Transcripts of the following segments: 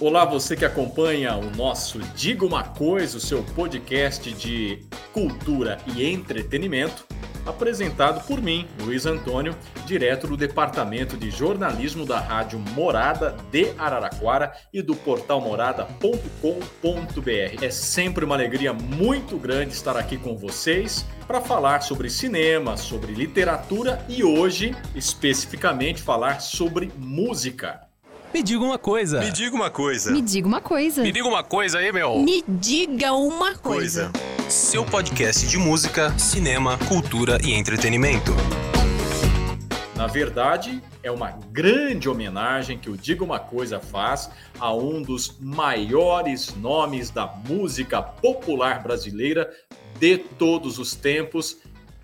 Olá, você que acompanha o nosso Diga uma Coisa, o seu podcast de cultura e entretenimento, apresentado por mim, Luiz Antônio, direto do Departamento de Jornalismo da Rádio Morada de Araraquara e do portal morada.com.br. É sempre uma alegria muito grande estar aqui com vocês para falar sobre cinema, sobre literatura e hoje, especificamente, falar sobre música. Me diga uma coisa. Me diga uma coisa. Me diga uma coisa. Me diga uma coisa aí, meu. Me diga uma coisa. Seu podcast de música, cinema, cultura e entretenimento. Na verdade, é uma grande homenagem que o Diga Uma Coisa faz a um dos maiores nomes da música popular brasileira de todos os tempos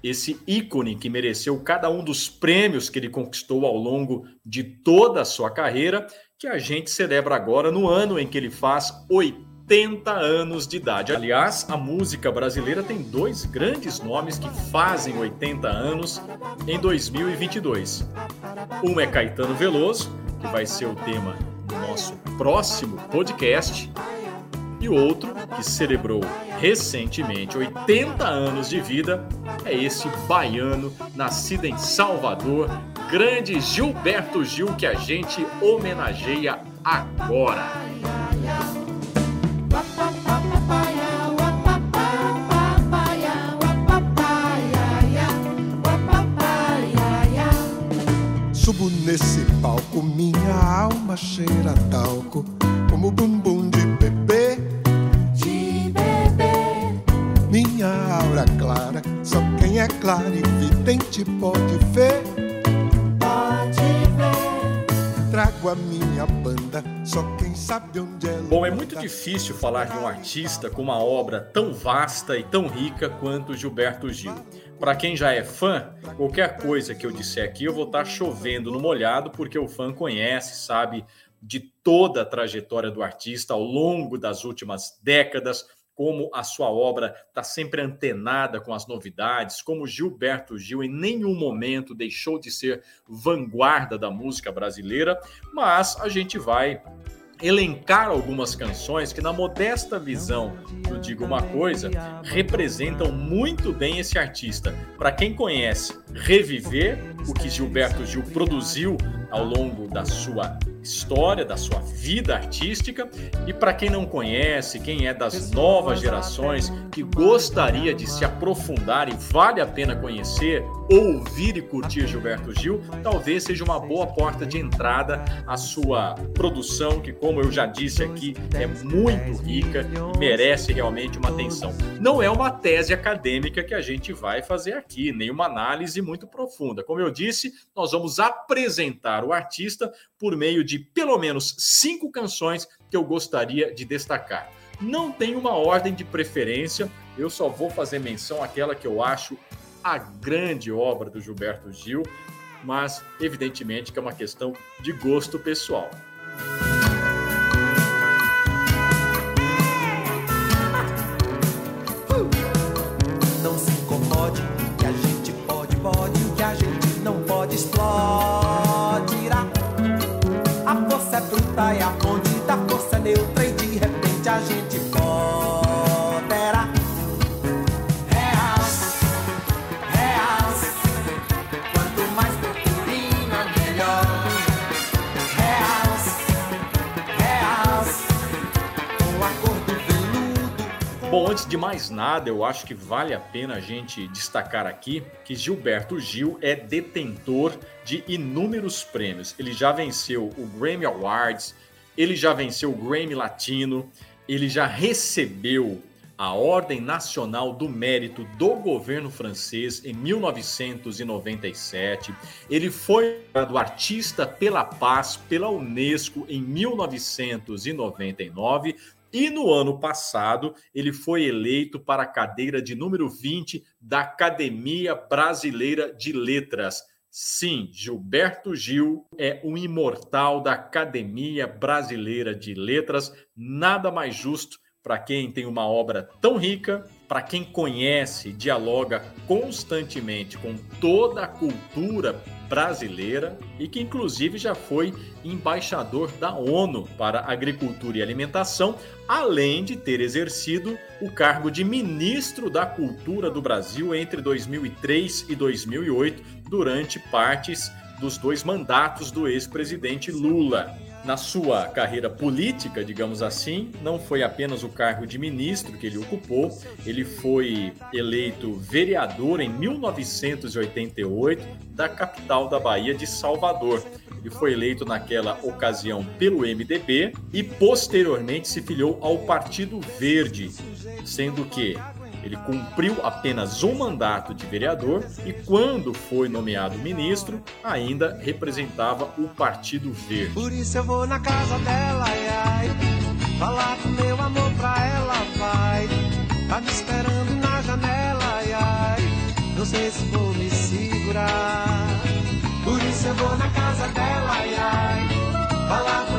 esse ícone que mereceu cada um dos prêmios que ele conquistou ao longo de toda a sua carreira, que a gente celebra agora no ano em que ele faz 80 anos de idade. Aliás, a música brasileira tem dois grandes nomes que fazem 80 anos em 2022. Um é Caetano Veloso, que vai ser o tema do nosso próximo podcast, e outro, que celebrou recentemente 80 anos de vida, é esse baiano nascido em Salvador, grande Gilberto Gil, que a gente homenageia agora. Subo nesse palco, minha alma cheira talco, como bumbum quem é claro e vidente pode ver. pode ver. Trago a minha banda, só quem sabe onde ela Bom, é muito difícil falar de um artista com uma obra tão vasta e tão rica quanto Gilberto Gil. Para quem já é fã, qualquer coisa que eu disser aqui eu vou estar chovendo no molhado, porque o fã conhece, sabe de toda a trajetória do artista ao longo das últimas décadas, como a sua obra está sempre antenada com as novidades, como Gilberto Gil em nenhum momento deixou de ser vanguarda da música brasileira, mas a gente vai elencar algumas canções que, na modesta visão do Digo Uma Coisa, representam muito bem esse artista. Para quem conhece, reviver o que Gilberto Gil produziu ao longo da sua história, da sua vida artística, e para quem não conhece, quem é das novas gerações que gostaria de se aprofundar e vale a pena conhecer, ouvir e curtir Gilberto Gil, talvez seja uma boa porta de entrada à sua produção, que, como eu já disse aqui, é muito rica e merece realmente uma atenção. Não é uma tese acadêmica que a gente vai fazer aqui, nem uma análise muito profunda. Como eu disse, nós vamos apresentar o artista por meio de pelo menos cinco canções que eu gostaria de destacar. Não tem uma ordem de preferência, eu só vou fazer menção àquela que eu acho a grande obra do Gilberto Gil, mas evidentemente que é uma questão de gosto pessoal. Antes de mais nada, eu acho que vale a pena a gente destacar aqui que Gilberto Gil é detentor de inúmeros prêmios. Ele já venceu o Grammy Awards, ele já venceu o Grammy Latino, ele já recebeu a Ordem Nacional do Mérito do governo francês em 1997. Ele foi do Artista pela Paz pela Unesco em 1999 e no ano passado, ele foi eleito para a cadeira de número 20 da Academia Brasileira de Letras. Sim, Gilberto Gil é um imortal da Academia Brasileira de Letras. Nada mais justo para quem tem uma obra tão rica, para quem conhece, dialoga constantemente com toda a cultura brasileira e que inclusive já foi embaixador da ONU para Agricultura e Alimentação, além de ter exercido o cargo de ministro da Cultura do Brasil entre 2003 e 2008, durante partes dos dois mandatos do ex-presidente Lula. Na sua carreira política, digamos assim, não foi apenas o cargo de ministro que ele ocupou, ele foi eleito vereador em 1988 da capital da Bahia de Salvador. Ele foi eleito naquela ocasião pelo MDB e posteriormente se filiou ao Partido Verde, sendo que ele cumpriu apenas um mandato de vereador e, quando foi nomeado ministro, ainda representava o Partido Verde. Por isso eu vou na casa dela, ai, ai, falar do meu amor pra ela, vai. Tá me esperando na janela, ai, ai, não sei se vou me segurar. Por isso eu vou na casa dela, ai, ai, falar do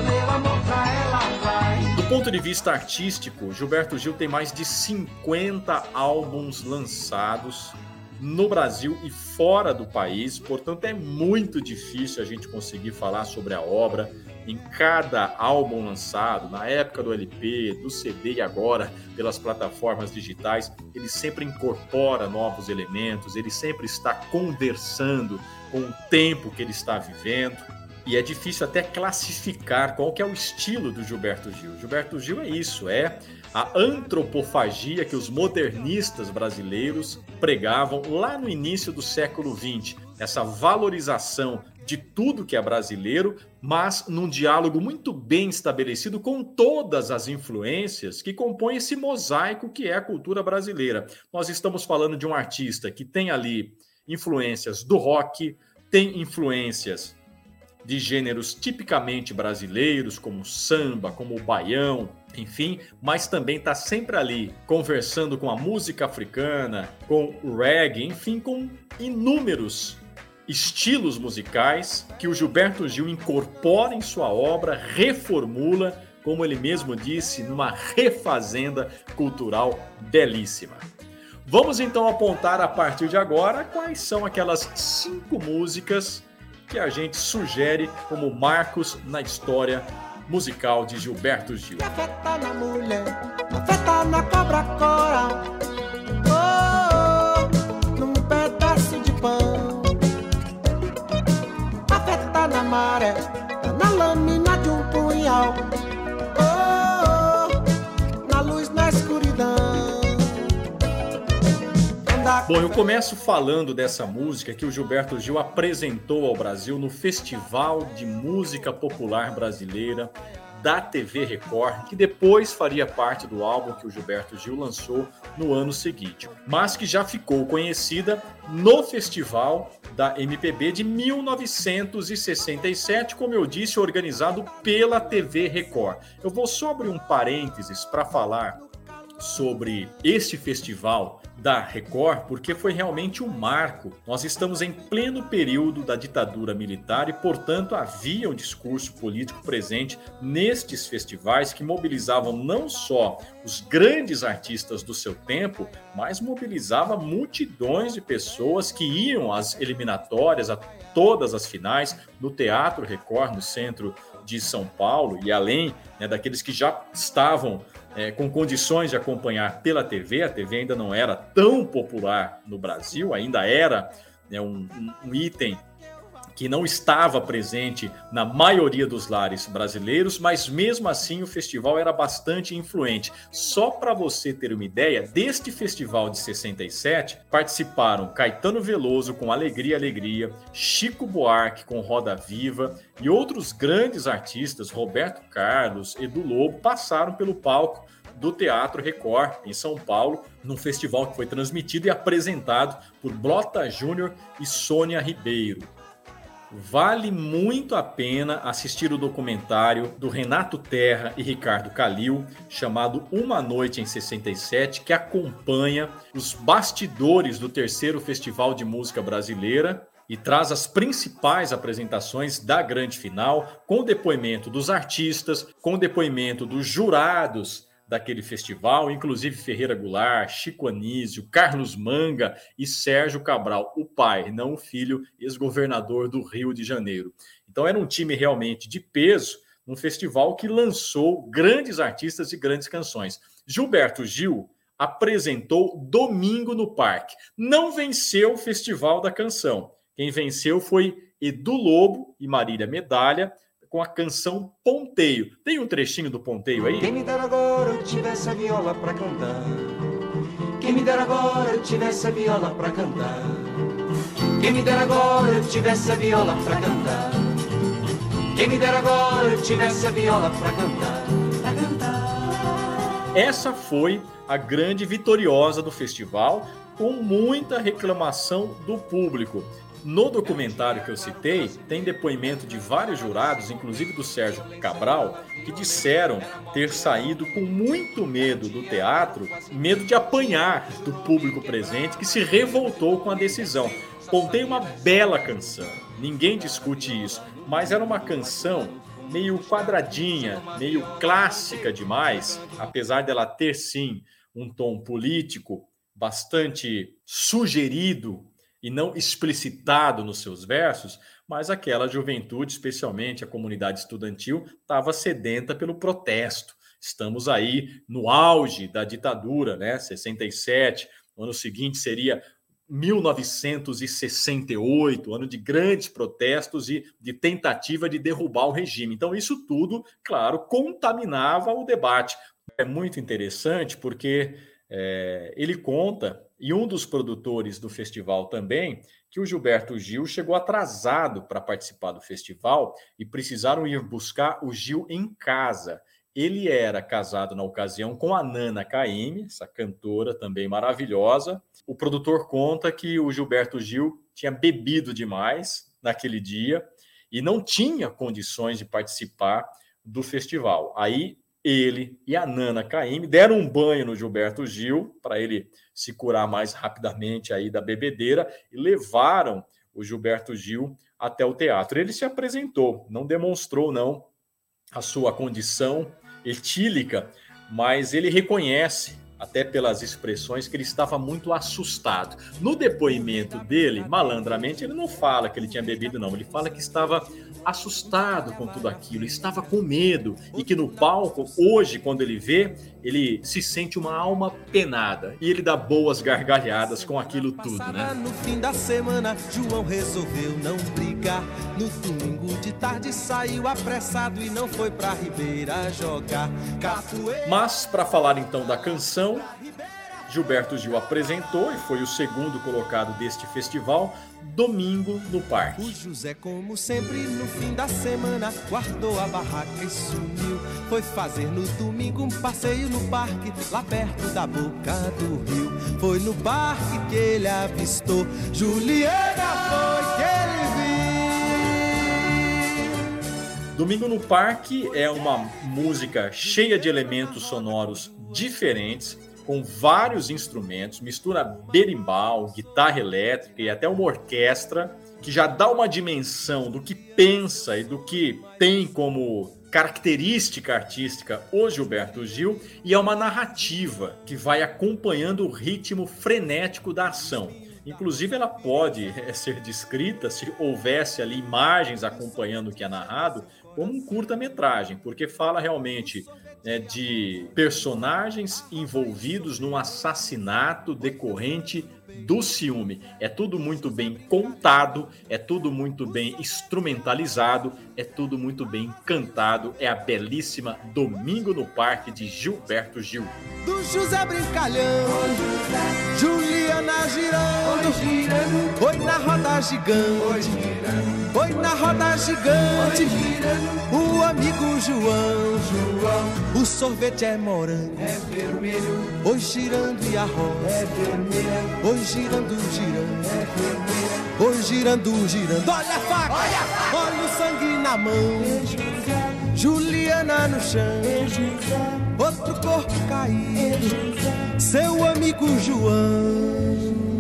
ponto de vista artístico, Gilberto Gil tem mais de 50 álbuns lançados no Brasil e fora do país, portanto é muito difícil a gente conseguir falar sobre a obra em cada álbum lançado, na época do LP, do CD e agora pelas plataformas digitais, ele sempre incorpora novos elementos, ele sempre está conversando com o tempo que ele está vivendo. E é difícil até classificar qual que é o estilo do Gilberto Gil. Gilberto Gil é isso, é a antropofagia que os modernistas brasileiros pregavam lá no início do século XX. Essa valorização de tudo que é brasileiro, mas num diálogo muito bem estabelecido com todas as influências que compõem esse mosaico que é a cultura brasileira. Nós estamos falando de um artista que tem ali influências do rock, tem influências de gêneros tipicamente brasileiros, como samba, como baião, enfim, mas também está sempre ali conversando com a música africana, com o reggae, enfim, com inúmeros estilos musicais que o Gilberto Gil incorpora em sua obra, reformula, como ele mesmo disse, numa refazenda cultural belíssima. Vamos então apontar a partir de agora quais são aquelas cinco músicas que a gente sugere como marcos na história musical de Gilberto Gil. Afeta na mulher, afeta na cobra. Oh, Bom, eu começo falando dessa música que o Gilberto Gil apresentou ao Brasil no Festival de Música Popular Brasileira da TV Record, que depois faria parte do álbum que o Gilberto Gil lançou no ano seguinte, mas que já ficou conhecida no Festival da MPB de 1967, como eu disse, organizado pela TV Record. Eu vou abrir um parênteses para falar sobre este festival da Record, porque foi realmente um marco. Nós estamos em pleno período da ditadura militar e, portanto, havia um discurso político presente nestes festivais que mobilizavam não só os grandes artistas do seu tempo, mas mobilizava multidões de pessoas que iam às eliminatórias, a todas as finais, no Teatro Record, no centro de São Paulo, e além né, daqueles que já estavam é, com condições de acompanhar pela TV, a TV ainda não era tão popular no Brasil, ainda era né, um, um, item que não estava presente na maioria dos lares brasileiros, mas mesmo assim o festival era bastante influente. Só para você ter uma ideia, deste festival de 67 participaram Caetano Veloso com Alegria Alegria, Chico Buarque com Roda Viva e outros grandes artistas, Roberto Carlos, Edu Lobo, passaram pelo palco do Teatro Record, em São Paulo, num festival que foi transmitido e apresentado por Blota Júnior e Sônia Ribeiro. Vale muito a pena assistir o documentário do Renato Terra e Ricardo Calil, chamado Uma Noite em 67, que acompanha os bastidores do terceiro Festival de Música Brasileira e traz as principais apresentações da grande final, com depoimento dos artistas, com depoimento dos jurados daquele festival, inclusive Ferreira Goulart, Chico Anísio, Carlos Manga e Sérgio Cabral, o pai, não o filho, ex-governador do Rio de Janeiro. Então era um time realmente de peso, um festival que lançou grandes artistas e grandes canções. Gilberto Gil apresentou domingo no parque. Não venceu o Festival da Canção. Quem venceu foi Edu Lobo e Marília Medalha com a canção Ponteio. Tem um trechinho do Ponteio aí? Quem me dera agora eu tivesse a viola pra cantar. Quem me dera agora eu tivesse a viola pra cantar. Quem me dera agora eu tivesse a viola pra cantar. Quem me dera agora eu tivesse a viola cantar. Pra cantar. Essa foi a grande vitoriosa do festival, com muita reclamação do público. No documentário que eu citei, tem depoimento de vários jurados, inclusive do Sérgio Cabral, que disseram ter saído com muito medo do teatro, medo de apanhar do público presente, que se revoltou com a decisão. Contei uma bela canção, ninguém discute isso, mas era uma canção meio quadradinha, meio clássica demais, apesar dela ter sim um tom político bastante sugerido e não explicitado nos seus versos, mas aquela juventude, especialmente a comunidade estudantil, estava sedenta pelo protesto. Estamos aí no auge da ditadura, né? 67, o ano seguinte seria 1968, ano de grandes protestos e de tentativa de derrubar o regime. Então, isso tudo, claro, contaminava o debate. É muito interessante porque é, ele conta, e um dos produtores do festival também, que o Gilberto Gil chegou atrasado para participar do festival e precisaram ir buscar o Gil em casa. Ele era casado na ocasião com a Nana Caymmi, essa cantora também maravilhosa. O produtor conta que o Gilberto Gil tinha bebido demais naquele dia e não tinha condições de participar do festival. Aí ele e a Nana Caymmi deram um banho no Gilberto Gil para ele se curar mais rapidamente aí da bebedeira e levaram o Gilberto Gil até o teatro. Ele se apresentou, não demonstrou não a sua condição etílica, mas ele reconhece até pelas expressões, que ele estava muito assustado. No depoimento dele, malandramente, ele não fala que ele tinha bebido, não. Ele fala que estava assustado com tudo aquilo, estava com medo e que no palco, hoje, quando ele vê, ele se sente uma alma penada e ele dá boas gargalhadas com aquilo tudo, né? No fim da semana, João resolveu não brigar. No domingo de tarde saiu apressado e não foi pra Ribeira jogar. Mas para falar então da canção, Gilberto Gil apresentou e foi o segundo colocado deste festival, Domingo no O Parque. José, como sempre, no fim da semana, guardou a barraca e sumiu. Foi fazer no domingo um passeio no parque, lá perto da boca do rio. Foi no parque que ele avistou, Juliana foi que ele viu. Domingo no Parque é uma música cheia de elementos sonoros diferentes, com vários instrumentos, mistura berimbau, guitarra elétrica e até uma orquestra, que já dá uma dimensão do que pensa e do que tem como característica artística o Gilberto Gil, e é uma narrativa que vai acompanhando o ritmo frenético da ação. Inclusive, ela pode eh, ser descrita, se houvesse ali imagens acompanhando o que é narrado, como um curta-metragem, porque fala realmente né, de personagens envolvidos num assassinato decorrente do ciúme. É tudo muito bem contado, é tudo muito bem instrumentalizado, é tudo muito bem cantado. É a belíssima Domingo no Parque de Gilberto Gil. Do José Brincalhão, Juliana girando, Foi na roda gigante, foi na roda gigante, o amigo João, o sorvete é morango, é vermelho, oi girando e a rosa, é vermelha, girando, girando, é vermelha, girando, girando, olha a faca, olha, a faca. olha o sangue na mão, Juliana no chão, outro corpo caído, seu amigo João.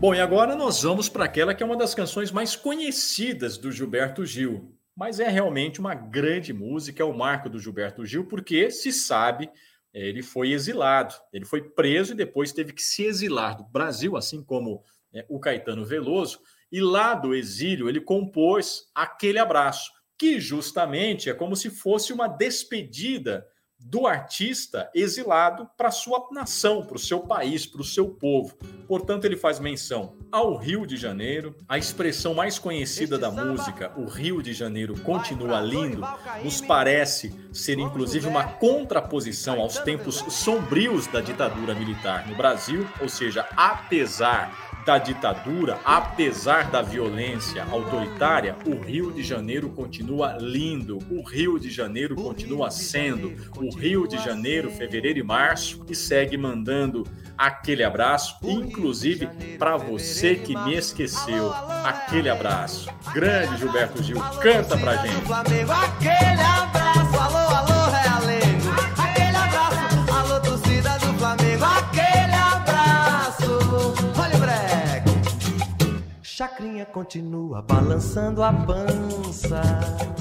Bom, e agora nós vamos para aquela que é uma das canções mais conhecidas do Gilberto Gil. mas é realmente uma grande música, é o marco do Gilberto Gil, porque se sabe, ele foi exilado, ele foi preso e depois teve que se exilar do Brasil, assim como é, o Caetano Veloso, e lá do exílio ele compôs aquele abraço, que justamente é como se fosse uma despedida do artista exilado para sua nação, para o seu país, para o seu povo. Portanto, ele faz menção ao Rio de Janeiro, a expressão mais conhecida da música, o Rio de Janeiro continua lindo, nos parece ser inclusive uma contraposição aos tempos sombrios da ditadura militar no Brasil, ou seja, apesar da ditadura, apesar da violência autoritária, o Rio de Janeiro continua lindo, o Rio de Janeiro continua sendo o Rio de Janeiro, fevereiro e março, e segue mandando aquele abraço, inclusive para você que me esqueceu. Aquele abraço. Grande Gilberto Gil, canta pra gente. Continua balançando a pança.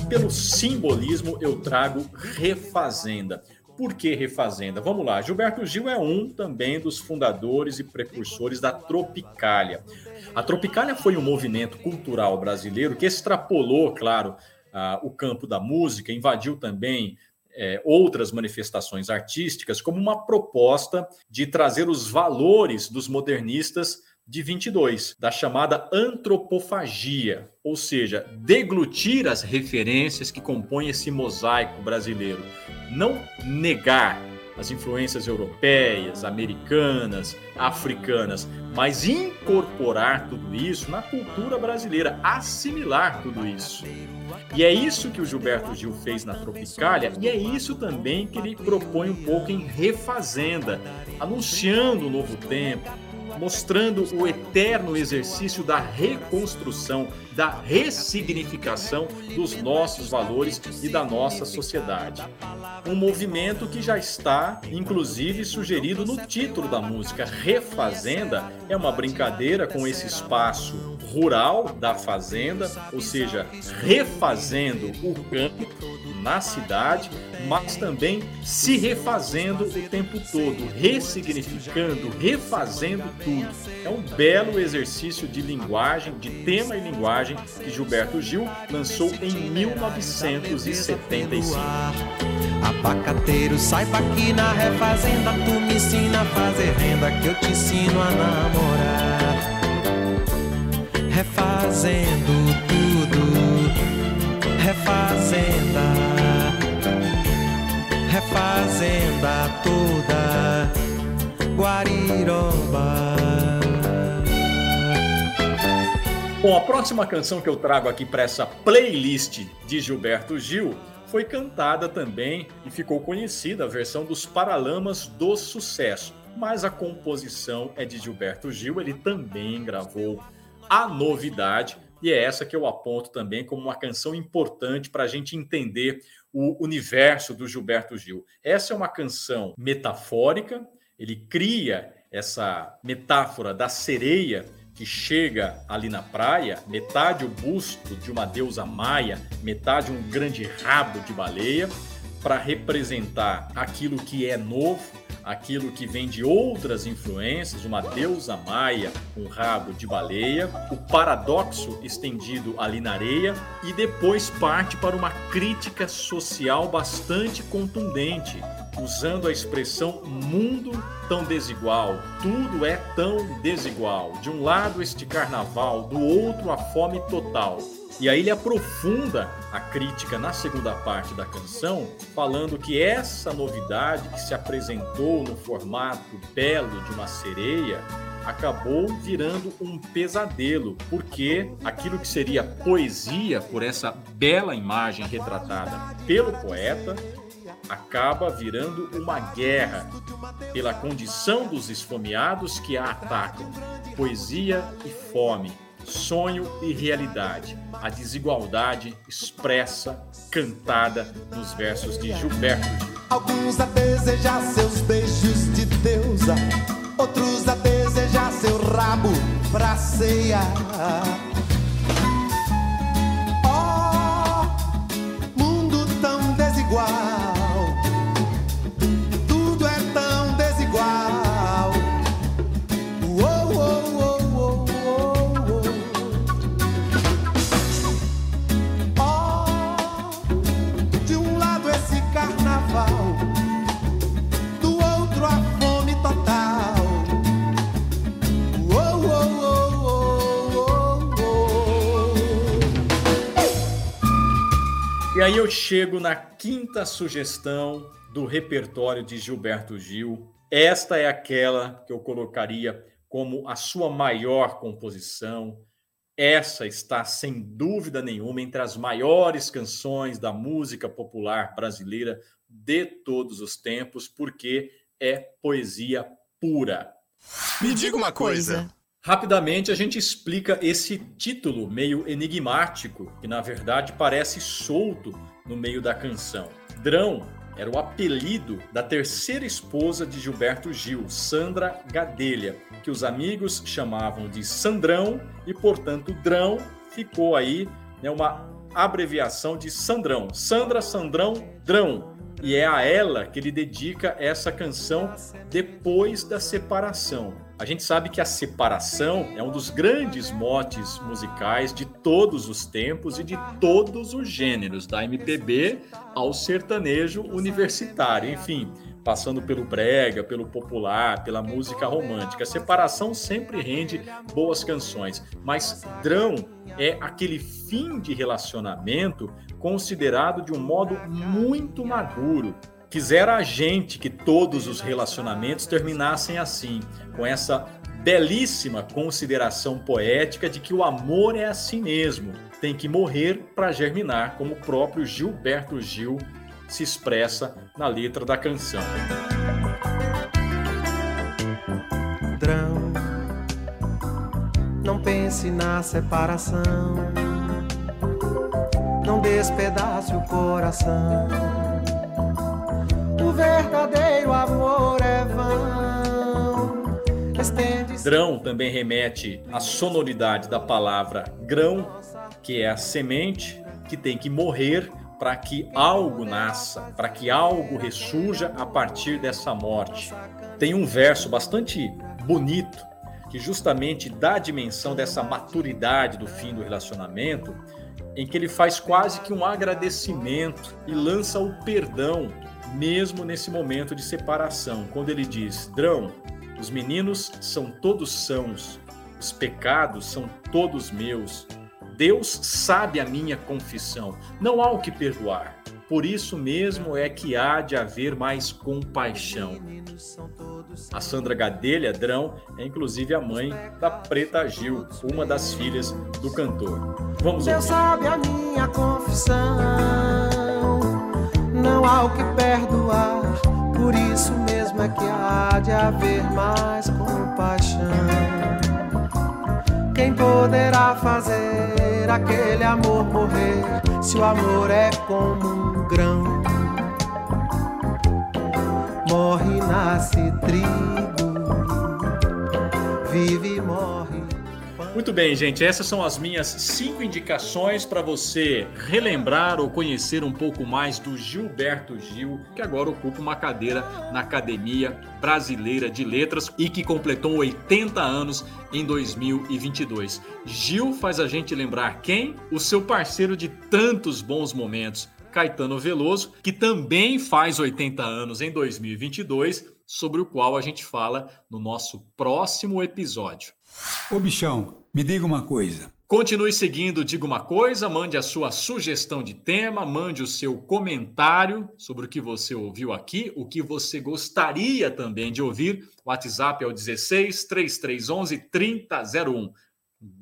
Pelo simbolismo, eu trago refazenda. Por que refazenda? Vamos lá. Gilberto Gil é um também dos fundadores e precursores da Tropicália. A Tropicália foi um movimento cultural brasileiro que extrapolou, claro, o campo da música, invadiu também é, outras manifestações artísticas como uma proposta de trazer os valores dos modernistas de 22, da chamada antropofagia, ou seja, deglutir as referências que compõem esse mosaico brasileiro, não negar as influências europeias, americanas, africanas, mas incorporar tudo isso na cultura brasileira, assimilar tudo isso. E é isso que o Gilberto Gil fez na Tropicália, e é isso também que ele propõe um pouco em Refazenda, anunciando um novo tempo, mostrando o eterno exercício da reconstrução, da ressignificação dos nossos valores e da nossa sociedade. Um movimento que já está, inclusive, sugerido no título da música. Refazenda é uma brincadeira com esse espaço rural da fazenda, ou seja, refazendo o campo na cidade, mas também se refazendo o tempo todo, ressignificando, refazendo tudo. É um belo exercício de linguagem, de tema e linguagem que Gilberto Gil lançou em 1975. Abacateiro, saiba que na refazenda tu me ensina a fazer renda que eu te ensino a namorar. Refazendo tudo, refazenda, refazenda toda, Guariroba. Bom, a próxima canção que eu trago aqui para essa playlist de Gilberto Gil foi cantada também e ficou conhecida a versão dos Paralamas do Sucesso. Mas a composição é de Gilberto Gil, ele também gravou a novidade, e é essa que eu aponto também como uma canção importante para a gente entender o universo do Gilberto Gil. Essa é uma canção metafórica, ele cria essa metáfora da sereia que chega ali na praia, metade o busto de uma deusa maia, metade um grande rabo de baleia, para representar aquilo que é novo, aquilo que vem de outras influências, uma deusa maia, um rabo de baleia, o paradoxo estendido ali na areia e depois parte para uma crítica social bastante contundente, usando a expressão mundo tão desigual, tudo é tão desigual. De um lado este carnaval, do outro a fome total. E aí ele aprofunda a crítica na segunda parte da canção, falando que essa novidade que se apresentou no formato belo de uma sereia acabou virando um pesadelo, porque aquilo que seria poesia por essa bela imagem retratada pelo poeta acaba virando uma guerra pela condição dos esfomeados que a atacam. Poesia e fome, sonho e realidade. A desigualdade expressa, cantada nos versos de Gilberto Gil. Alguns a desejar seus beijos de deusa, outros a desejar seu rabo pra ceia. Aí eu chego na quinta sugestão do repertório de Gilberto Gil. Esta é aquela que eu colocaria como a sua maior composição. Essa está, sem dúvida nenhuma, entre as maiores canções da música popular brasileira de todos os tempos, porque é poesia pura. Me diga uma coisa. Rapidamente a gente explica esse título meio enigmático, que na verdade parece solto no meio da canção. Drão era o apelido da terceira esposa de Gilberto Gil, Sandra Gadelha, que os amigos chamavam de Sandrão e, portanto, Drão ficou aí né, uma abreviação de Sandrão. Sandra, Sandrão, Drão. E é a ela que ele dedica essa canção depois da separação. A gente sabe que a separação é um dos grandes motes musicais de todos os tempos e de todos os gêneros, da MPB ao sertanejo universitário, enfim, passando pelo brega, pelo popular, pela música romântica. A separação sempre rende boas canções, mas drão é aquele fim de relacionamento considerado de um modo muito maduro, Quisera a gente que todos os relacionamentos terminassem assim, com essa belíssima consideração poética de que o amor é assim mesmo, tem que morrer para germinar, como o próprio Gilberto Gil se expressa na letra da canção. Drão, não pense na separação, não despedace o coração o verdadeiro amor é vão. Drão também remete à sonoridade da palavra grão, que é a semente que tem que morrer para que algo nasça, para que algo ressurja a partir dessa morte. Tem um verso bastante bonito que justamente dá a dimensão dessa maturidade do fim do relacionamento, em que ele faz quase que um agradecimento e lança o perdão mesmo nesse momento de separação, quando ele diz: Drão, os meninos são todos sãos, os pecados são todos meus. Deus sabe a minha confissão, não há o que perdoar. Por isso mesmo é que há de haver mais compaixão. A Sandra Gadelha Drão é inclusive a mãe da Preta Gil, uma das filhas do cantor. Vamos Deus ouvir. sabe a minha confissão. Não há o que perdoar. Por isso mesmo é que há de haver mais compaixão. Quem poderá fazer aquele amor morrer se o amor é como um grão? Morre, nasce trigo, vive e morre. Muito bem, gente. Essas são as minhas cinco indicações para você relembrar ou conhecer um pouco mais do Gilberto Gil, que agora ocupa uma cadeira na Academia Brasileira de Letras e que completou 80 anos em 2022. Gil faz a gente lembrar quem? O seu parceiro de tantos bons momentos, Caetano Veloso, que também faz 80 anos em 2022, sobre o qual a gente fala no nosso próximo episódio. Ô bichão, me diga uma coisa. Continue seguindo Diga Uma Coisa, mande a sua sugestão de tema, mande o seu comentário sobre o que você ouviu aqui, o que você gostaria também de ouvir. O WhatsApp é o 16 3311 3001. Um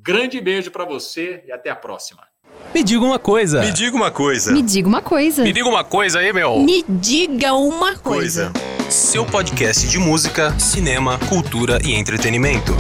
grande beijo para você e até a próxima. Me diga uma coisa. Me diga uma coisa. Me diga uma coisa. Me diga uma coisa aí, meu. Me diga uma coisa. Seu podcast de música, cinema, cultura e entretenimento.